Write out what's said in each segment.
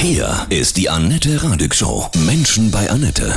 Hier ist die Annette Radig Show. Menschen bei Annette.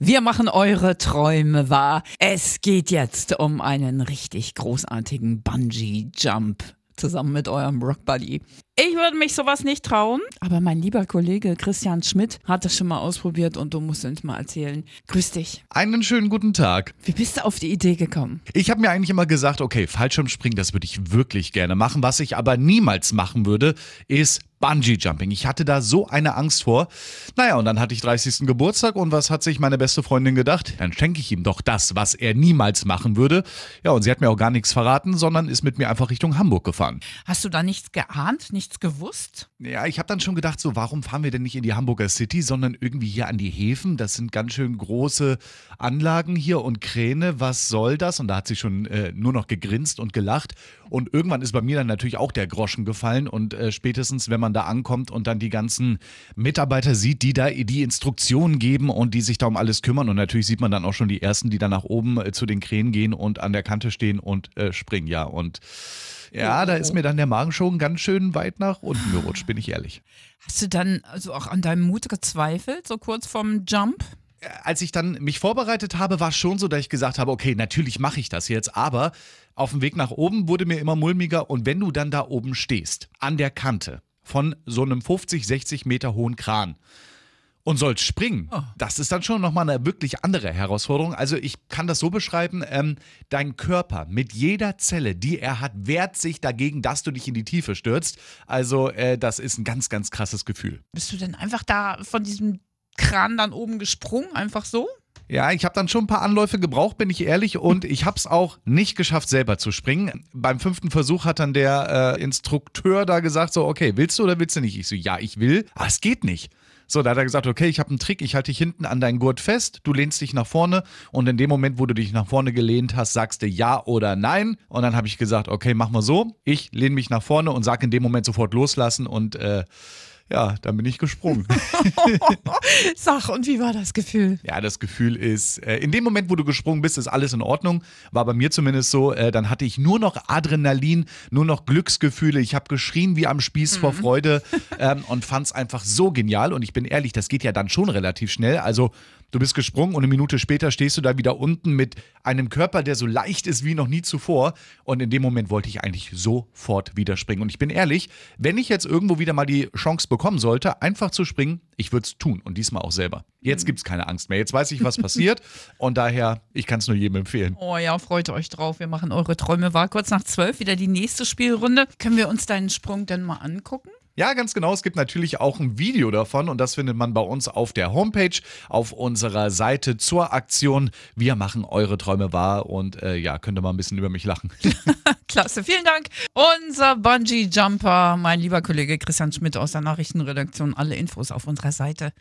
Wir machen eure Träume wahr. Es geht jetzt um einen richtig großartigen Bungee-Jump zusammen mit eurem Rockbuddy. Ich würde mich sowas nicht trauen, aber mein lieber Kollege Christian Schmidt hat das schon mal ausprobiert und du musst uns mal erzählen. Grüß dich. Einen schönen guten Tag. Wie bist du auf die Idee gekommen? Ich habe mir eigentlich immer gesagt, okay, Fallschirmspringen, das würde ich wirklich gerne machen. Was ich aber niemals machen würde, ist Bungee Jumping. Ich hatte da so eine Angst vor. Naja, und dann hatte ich 30. Geburtstag und was hat sich meine beste Freundin gedacht? Dann schenke ich ihm doch das, was er niemals machen würde. Ja, und sie hat mir auch gar nichts verraten, sondern ist mit mir einfach Richtung Hamburg gefahren. Hast du da nichts geahnt, nichts gewusst? Ja, ich habe dann schon gedacht, so, warum fahren wir denn nicht in die Hamburger City, sondern irgendwie hier an die Häfen? Das sind ganz schön große Anlagen hier und Kräne. Was soll das? Und da hat sie schon äh, nur noch gegrinst und gelacht. Und irgendwann ist bei mir dann natürlich auch der Groschen gefallen. Und äh, spätestens, wenn man da ankommt und dann die ganzen Mitarbeiter sieht, die da die Instruktionen geben und die sich da um alles kümmern. Und natürlich sieht man dann auch schon die ersten, die dann nach oben äh, zu den Kränen gehen und an der Kante stehen und äh, springen. Ja, und ja, da ist mir dann der Magen schon ganz schön weit nach unten gerutscht, bin ich ehrlich. Hast du dann also auch an deinem Mut gezweifelt, so kurz vorm Jump? als ich dann mich vorbereitet habe, war es schon so, dass ich gesagt habe, okay, natürlich mache ich das jetzt, aber auf dem Weg nach oben wurde mir immer mulmiger und wenn du dann da oben stehst, an der Kante von so einem 50, 60 Meter hohen Kran und sollst springen, Oh. das ist dann schon nochmal eine wirklich andere Herausforderung. Also ich kann das so beschreiben, ähm, dein Körper mit jeder Zelle, die er hat, wehrt sich dagegen, dass du dich in die Tiefe stürzt. Also äh, das ist ein ganz, ganz krasses Gefühl. Bist du denn einfach da von diesem Kran dann oben gesprungen, einfach so? Ja, ich habe dann schon ein paar Anläufe gebraucht, bin ich ehrlich, und ich habe es auch nicht geschafft, selber zu springen. Beim fünften Versuch hat dann der äh, Instrukteur da gesagt, so, okay, willst du oder willst du nicht? Ich so, ja, ich will, aber es geht nicht. So, da hat er gesagt, okay, ich habe einen Trick, ich halte dich hinten an deinen Gurt fest, du lehnst dich nach vorne und in dem Moment, wo du dich nach vorne gelehnt hast, sagst du ja oder nein. Und dann habe ich gesagt, okay, mach mal so. Ich lehne mich nach vorne und sage in dem Moment sofort loslassen und äh, ja, dann bin ich gesprungen. Sag, und wie war das Gefühl? Ja, das Gefühl ist, äh, in dem Moment, wo du gesprungen bist, ist alles in Ordnung. War bei mir zumindest so. Äh, dann hatte ich nur noch Adrenalin, nur noch Glücksgefühle. Ich habe geschrien wie am Spieß vor Freude ähm, und fand es einfach so genial. Und ich bin ehrlich, das geht ja dann schon relativ schnell. Also du bist gesprungen und eine Minute später stehst du da wieder unten mit einem Körper, der so leicht ist wie noch nie zuvor. Und in dem Moment wollte ich eigentlich sofort wieder springen. Und ich bin ehrlich, wenn ich jetzt irgendwo wieder mal die Chance bekommen sollte, einfach zu springen, ich würde es tun und diesmal auch selber. Jetzt gibt es keine Angst mehr. Jetzt weiß ich, was passiert. Und daher, ich kann es nur jedem empfehlen. Oh ja, freut euch drauf. Wir machen eure Träume wahr. Kurz nach zwölf wieder die nächste Spielrunde. Können wir uns deinen Sprung denn mal angucken? Ja, ganz genau. Es gibt natürlich auch ein Video davon und das findet man bei uns auf der Homepage, auf unserer Seite zur Aktion. Wir machen eure Träume wahr und äh, ja, könnt ihr mal ein bisschen über mich lachen. Klasse, vielen Dank. Unser Bungee-Jumper, mein lieber Kollege Christian Schmidt aus der Nachrichtenredaktion. Alle Infos auf unserer Seite.